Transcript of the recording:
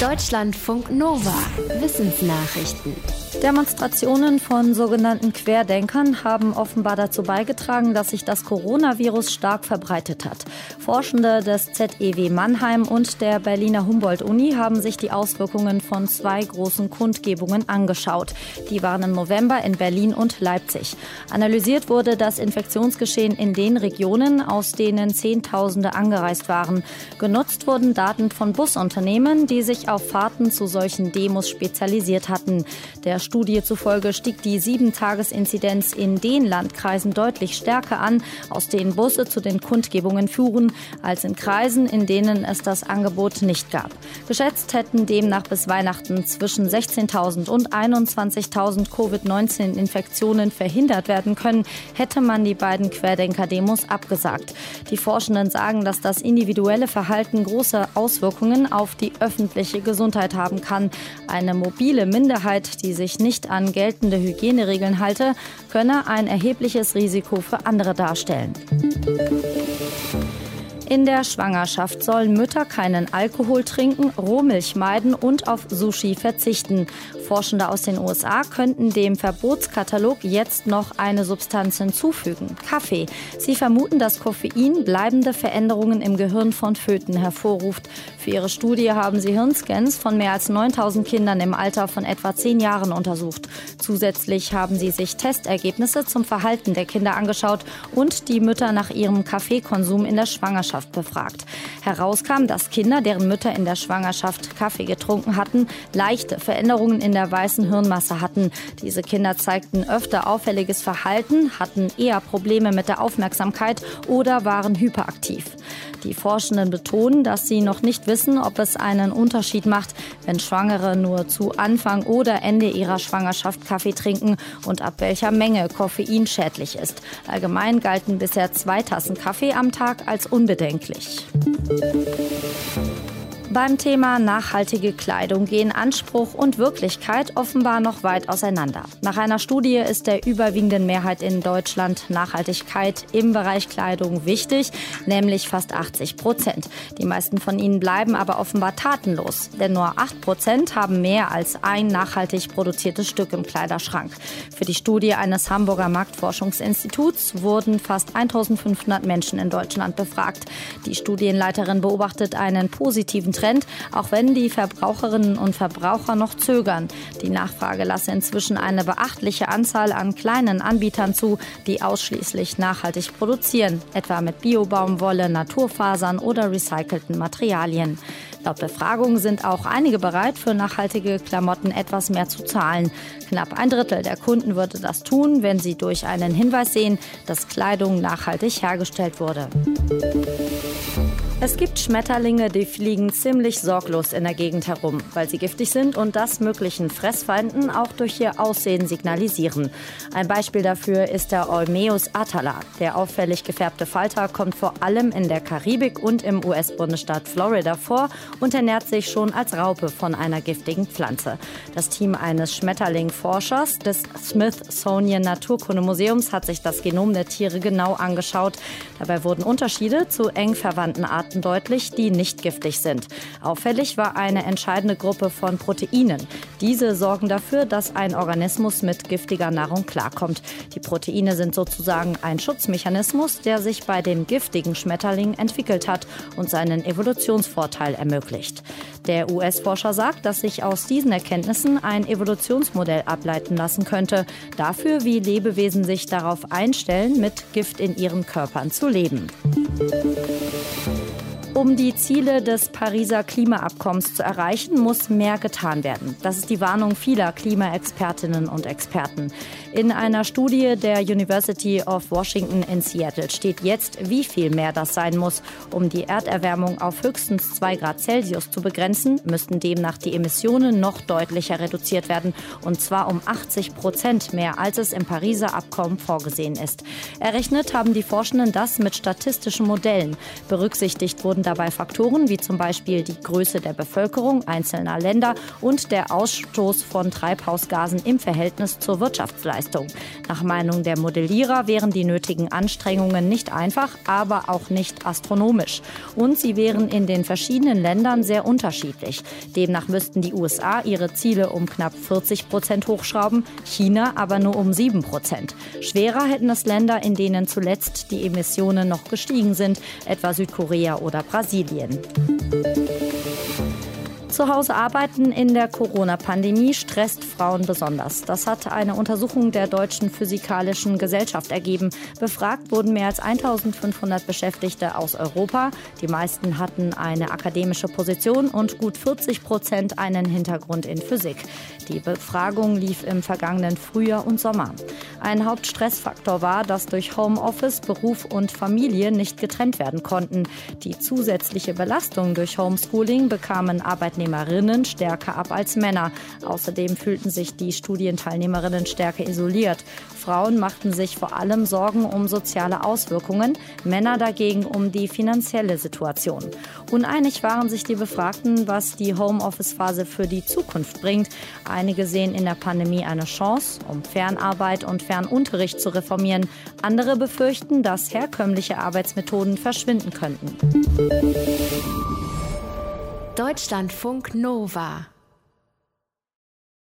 Deutschlandfunk Nova. Wissensnachrichten. Demonstrationen von sogenannten Querdenkern haben offenbar dazu beigetragen, dass sich das Coronavirus stark verbreitet hat. Forschende des ZEW Mannheim und der Berliner Humboldt-Uni haben sich die Auswirkungen von zwei großen Kundgebungen angeschaut. Die waren im November in Berlin und Leipzig. Analysiert wurde das Infektionsgeschehen in den Regionen, aus denen Zehntausende angereist waren. Genutzt wurden Daten von Busunternehmen, die sich auf Fahrten zu solchen Demos spezialisiert hatten. Der Studie zufolge stieg die Sieben-Tages-Inzidenz in den Landkreisen deutlich stärker an, aus denen Busse zu den Kundgebungen fuhren, als in Kreisen, in denen es das Angebot nicht gab. Geschätzt hätten demnach bis Weihnachten zwischen 16.000 und 21.000 Covid-19-Infektionen verhindert werden können, hätte man die beiden Querdenker-Demos abgesagt. Die Forschenden sagen, dass das individuelle Verhalten große Auswirkungen auf die öffentliche Gesundheit haben kann. Eine mobile Minderheit, die sich nicht an geltende Hygieneregeln halte, könne ein erhebliches Risiko für andere darstellen. In der Schwangerschaft sollen Mütter keinen Alkohol trinken, Rohmilch meiden und auf Sushi verzichten. Forschende aus den USA könnten dem Verbotskatalog jetzt noch eine Substanz hinzufügen, Kaffee. Sie vermuten, dass Koffein bleibende Veränderungen im Gehirn von Föten hervorruft. Für ihre Studie haben sie Hirnscans von mehr als 9000 Kindern im Alter von etwa 10 Jahren untersucht. Zusätzlich haben sie sich Testergebnisse zum Verhalten der Kinder angeschaut und die Mütter nach ihrem Kaffeekonsum in der Schwangerschaft befragt. Herauskam, dass Kinder, deren Mütter in der Schwangerschaft Kaffee getrunken hatten, leichte Veränderungen in der weißen Hirnmasse hatten. Diese Kinder zeigten öfter auffälliges Verhalten, hatten eher Probleme mit der Aufmerksamkeit oder waren hyperaktiv. Die Forschenden betonen, dass sie noch nicht wissen, ob es einen Unterschied macht, wenn Schwangere nur zu Anfang oder Ende ihrer Schwangerschaft Kaffee trinken und ab welcher Menge Koffein schädlich ist. Allgemein galten bisher zwei Tassen Kaffee am Tag als unbedenklich. Beim Thema nachhaltige Kleidung gehen Anspruch und Wirklichkeit offenbar noch weit auseinander. Nach einer Studie ist der überwiegenden Mehrheit in Deutschland Nachhaltigkeit im Bereich Kleidung wichtig, nämlich fast 80 Prozent. Die meisten von ihnen bleiben aber offenbar tatenlos, denn nur 8 Prozent haben mehr als ein nachhaltig produziertes Stück im Kleiderschrank. Für die Studie eines Hamburger Marktforschungsinstituts wurden fast 1500 Menschen in Deutschland befragt. Die Studienleiterin beobachtet einen positiven Trend Trend, auch wenn die Verbraucherinnen und Verbraucher noch zögern. Die Nachfrage lasse inzwischen eine beachtliche Anzahl an kleinen Anbietern zu, die ausschließlich nachhaltig produzieren, etwa mit Biobaumwolle, Naturfasern oder recycelten Materialien. Laut Befragung sind auch einige bereit, für nachhaltige Klamotten etwas mehr zu zahlen. Knapp ein Drittel der Kunden würde das tun, wenn sie durch einen Hinweis sehen, dass Kleidung nachhaltig hergestellt wurde. Es gibt Schmetterlinge, die fliegen ziemlich sorglos in der Gegend herum, weil sie giftig sind und das möglichen Fressfeinden auch durch ihr Aussehen signalisieren. Ein Beispiel dafür ist der Eumeus atala. Der auffällig gefärbte Falter kommt vor allem in der Karibik und im US-Bundesstaat Florida vor und ernährt sich schon als Raupe von einer giftigen Pflanze. Das Team eines Schmetterlingforschers des Smithsonian Naturkundemuseums hat sich das Genom der Tiere genau angeschaut. Dabei wurden Unterschiede zu eng verwandten Arten Arten deutlich, die nicht giftig sind. Auffällig war eine entscheidende Gruppe von Proteinen. Diese sorgen dafür, dass ein Organismus mit giftiger Nahrung klarkommt. Die Proteine sind sozusagen ein Schutzmechanismus, der sich bei dem giftigen Schmetterling entwickelt hat und seinen Evolutionsvorteil ermöglicht. Der US-Forscher sagt, dass sich aus diesen Erkenntnissen ein Evolutionsmodell ableiten lassen könnte, dafür, wie Lebewesen sich darauf einstellen, mit Gift in ihren Körpern zu leben. Um die Ziele des Pariser Klimaabkommens zu erreichen, muss mehr getan werden. Das ist die Warnung vieler Klimaexpertinnen und Experten. In einer Studie der University of Washington in Seattle steht jetzt, wie viel mehr das sein muss. Um die Erderwärmung auf höchstens 2 Grad Celsius zu begrenzen, müssten demnach die Emissionen noch deutlicher reduziert werden. Und zwar um 80 Prozent mehr, als es im Pariser Abkommen vorgesehen ist. Errechnet haben die Forschenden das mit statistischen Modellen. Berücksichtigt wurden dabei Faktoren wie zum Beispiel die Größe der Bevölkerung einzelner Länder und der Ausstoß von Treibhausgasen im Verhältnis zur Wirtschaftsleistung. Nach Meinung der Modellierer wären die nötigen Anstrengungen nicht einfach, aber auch nicht astronomisch. Und sie wären in den verschiedenen Ländern sehr unterschiedlich. Demnach müssten die USA ihre Ziele um knapp 40 Prozent hochschrauben, China aber nur um 7 Prozent. Schwerer hätten es Länder, in denen zuletzt die Emissionen noch gestiegen sind, etwa Südkorea oder Brasilien. Zu Hause arbeiten in der Corona-Pandemie stresst Frauen besonders. Das hat eine Untersuchung der Deutschen Physikalischen Gesellschaft ergeben. Befragt wurden mehr als 1500 Beschäftigte aus Europa. Die meisten hatten eine akademische Position und gut 40 Prozent einen Hintergrund in Physik. Die Befragung lief im vergangenen Frühjahr und Sommer. Ein Hauptstressfaktor war, dass durch Homeoffice Beruf und Familie nicht getrennt werden konnten. Die zusätzliche Belastung durch Homeschooling bekamen Arbeitnehmer Teilnehmerinnen stärker ab als Männer. Außerdem fühlten sich die Studienteilnehmerinnen stärker isoliert. Frauen machten sich vor allem Sorgen um soziale Auswirkungen, Männer dagegen um die finanzielle Situation. Uneinig waren sich die Befragten, was die Homeoffice-Phase für die Zukunft bringt. Einige sehen in der Pandemie eine Chance, um Fernarbeit und Fernunterricht zu reformieren. Andere befürchten, dass herkömmliche Arbeitsmethoden verschwinden könnten. Deutschlandfunk Nova